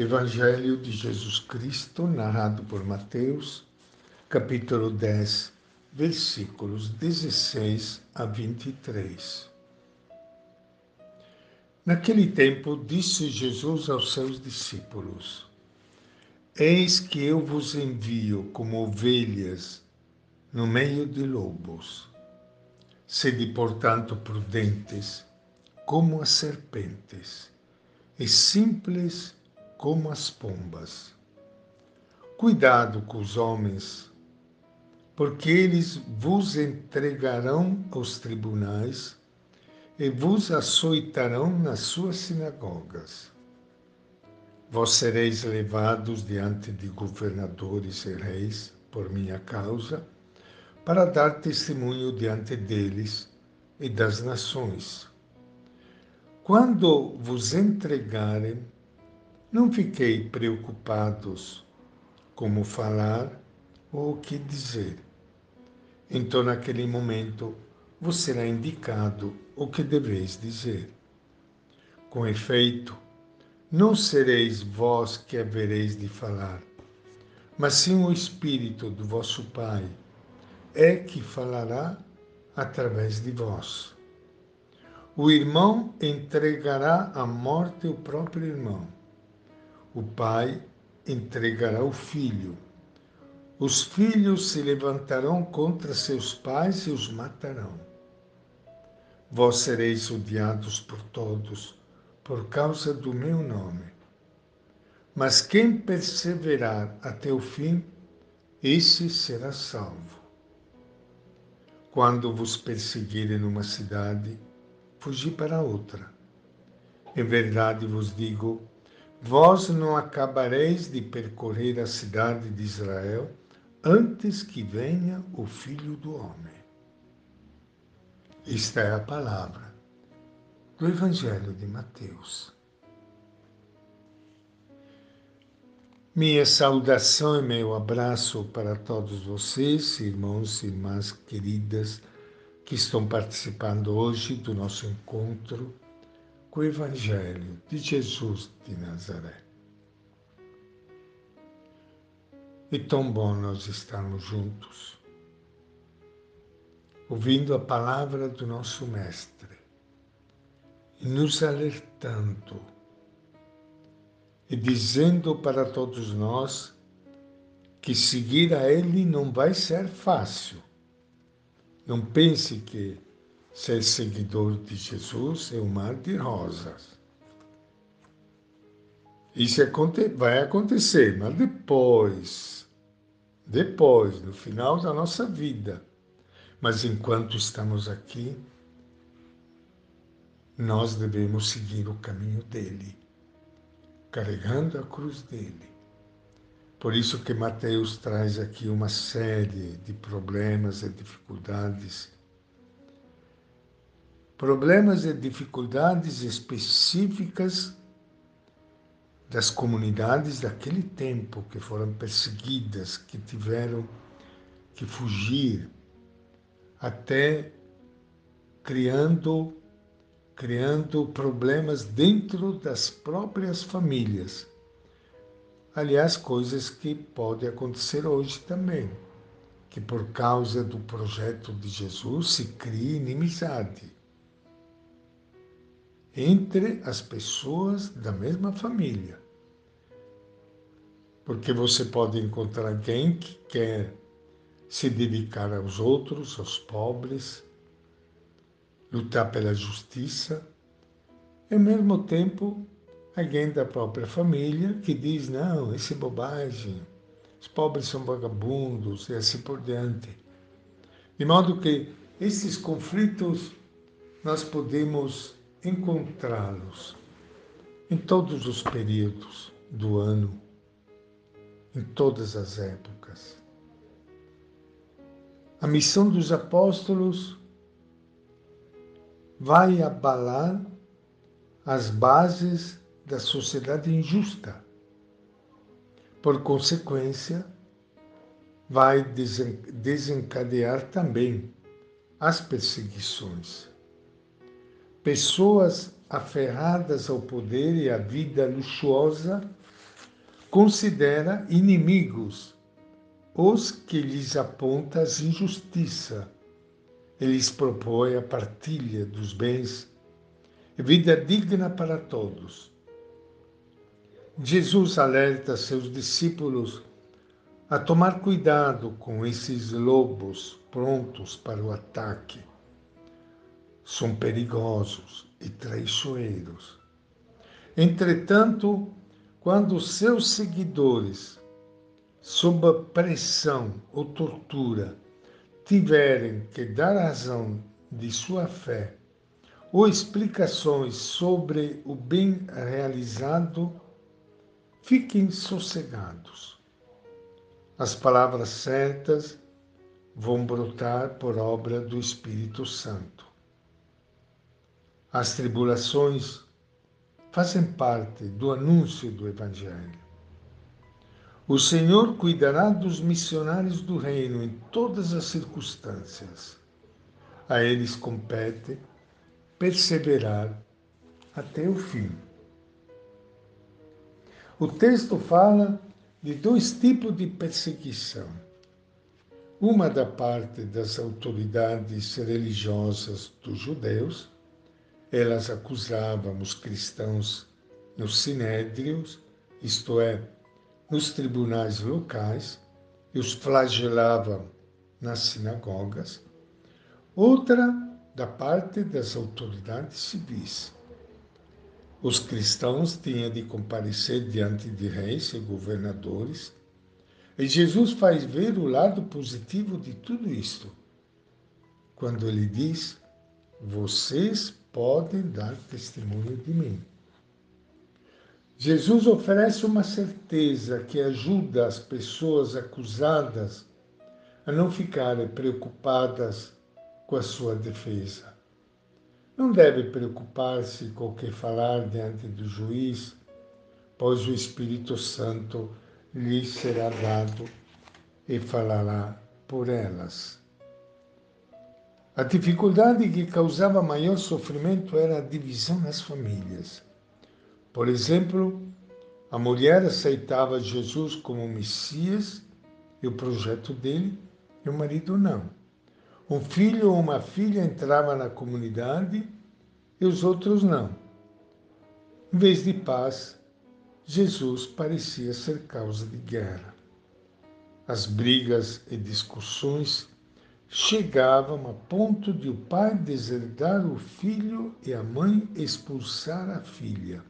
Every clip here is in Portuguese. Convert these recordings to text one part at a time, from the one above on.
Evangelho de Jesus Cristo, narrado por Mateus, capítulo 10, versículos 16 a 23. Naquele tempo, disse Jesus aos seus discípulos: Eis que eu vos envio como ovelhas no meio de lobos. Sede, portanto, prudentes como as serpentes e simples como as pombas. Cuidado com os homens, porque eles vos entregarão aos tribunais e vos açoitarão nas suas sinagogas. Vós sereis levados diante de governadores e reis por minha causa, para dar testemunho diante deles e das nações. Quando vos entregarem, não fiquei preocupados como falar ou o que dizer. Então, naquele momento, vos será indicado o que deveis dizer. Com efeito, não sereis vós que havereis de falar, mas sim o Espírito do vosso Pai é que falará através de vós. O irmão entregará à morte o próprio irmão. O pai entregará o filho. Os filhos se levantarão contra seus pais e os matarão. Vós sereis odiados por todos por causa do meu nome. Mas quem perseverar até o fim, esse será salvo. Quando vos perseguirem numa cidade, fugi para outra. Em verdade vos digo, vós não acabareis de percorrer a cidade de Israel antes que venha o Filho do Homem. Esta é a palavra do Evangelho de Mateus. Minha saudação e meu abraço para todos vocês, irmãos e irmãs queridas, que estão participando hoje do nosso encontro com o Evangelho de Jesus de Nazaré. E tão bom nós estarmos juntos, ouvindo a palavra do nosso Mestre e nos alertando e dizendo para todos nós que seguir a Ele não vai ser fácil. Não pense que ser seguidor de Jesus é um mar de rosas. Isso vai acontecer, mas depois, depois, no final da nossa vida. Mas enquanto estamos aqui, nós devemos seguir o caminho dele carregando a cruz dele. Por isso que Mateus traz aqui uma série de problemas e dificuldades. Problemas e dificuldades específicas das comunidades daquele tempo que foram perseguidas, que tiveram que fugir, até criando criando problemas dentro das próprias famílias. Aliás, coisas que podem acontecer hoje também, que por causa do projeto de Jesus se cria inimizade entre as pessoas da mesma família. Porque você pode encontrar alguém que quer se dedicar aos outros, aos pobres, lutar pela justiça, e ao mesmo tempo alguém da própria família que diz, não, isso é bobagem, os pobres são vagabundos e assim por diante. De modo que esses conflitos nós podemos encontrá-los em todos os períodos do ano, em todas as épocas. A missão dos apóstolos vai abalar as bases da sociedade injusta. Por consequência, vai desencadear também as perseguições. Pessoas aferradas ao poder e à vida luxuosa considera inimigos os que lhes aponta as injustiça. Eles propõe a partilha dos bens vida digna para todos. Jesus alerta seus discípulos a tomar cuidado com esses lobos prontos para o ataque. São perigosos e traiçoeiros. Entretanto, quando seus seguidores, sob pressão ou tortura, tiverem que dar razão de sua fé ou explicações sobre o bem realizado, fiquem sossegados. As palavras certas vão brotar por obra do Espírito Santo. As tribulações fazem parte do anúncio do Evangelho. O Senhor cuidará dos missionários do reino em todas as circunstâncias. A eles compete perseverar até o fim. O texto fala de dois tipos de perseguição. Uma da parte das autoridades religiosas dos judeus elas acusavam os cristãos nos sinédrios, isto é, nos tribunais locais, e os flagelavam nas sinagogas. Outra da parte das autoridades civis. Os cristãos tinham de comparecer diante de reis e governadores, e Jesus faz ver o lado positivo de tudo isto, quando ele diz: Vocês podem dar testemunho de mim. Jesus oferece uma certeza que ajuda as pessoas acusadas a não ficarem preocupadas com a sua defesa. Não deve preocupar-se com o que falar diante do juiz, pois o Espírito Santo lhe será dado e falará por elas. A dificuldade que causava maior sofrimento era a divisão nas famílias. Por exemplo, a mulher aceitava Jesus como Messias e o projeto dele, e o marido não. Um filho ou uma filha entrava na comunidade e os outros não. Em vez de paz, Jesus parecia ser causa de guerra. As brigas e discussões chegavam a ponto de o pai deserdar o filho e a mãe expulsar a filha.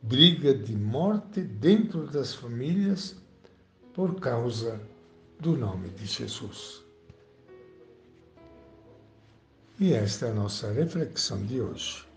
Briga de morte dentro das famílias por causa do nome de Jesus. E esta é a nossa reflexão de hoje.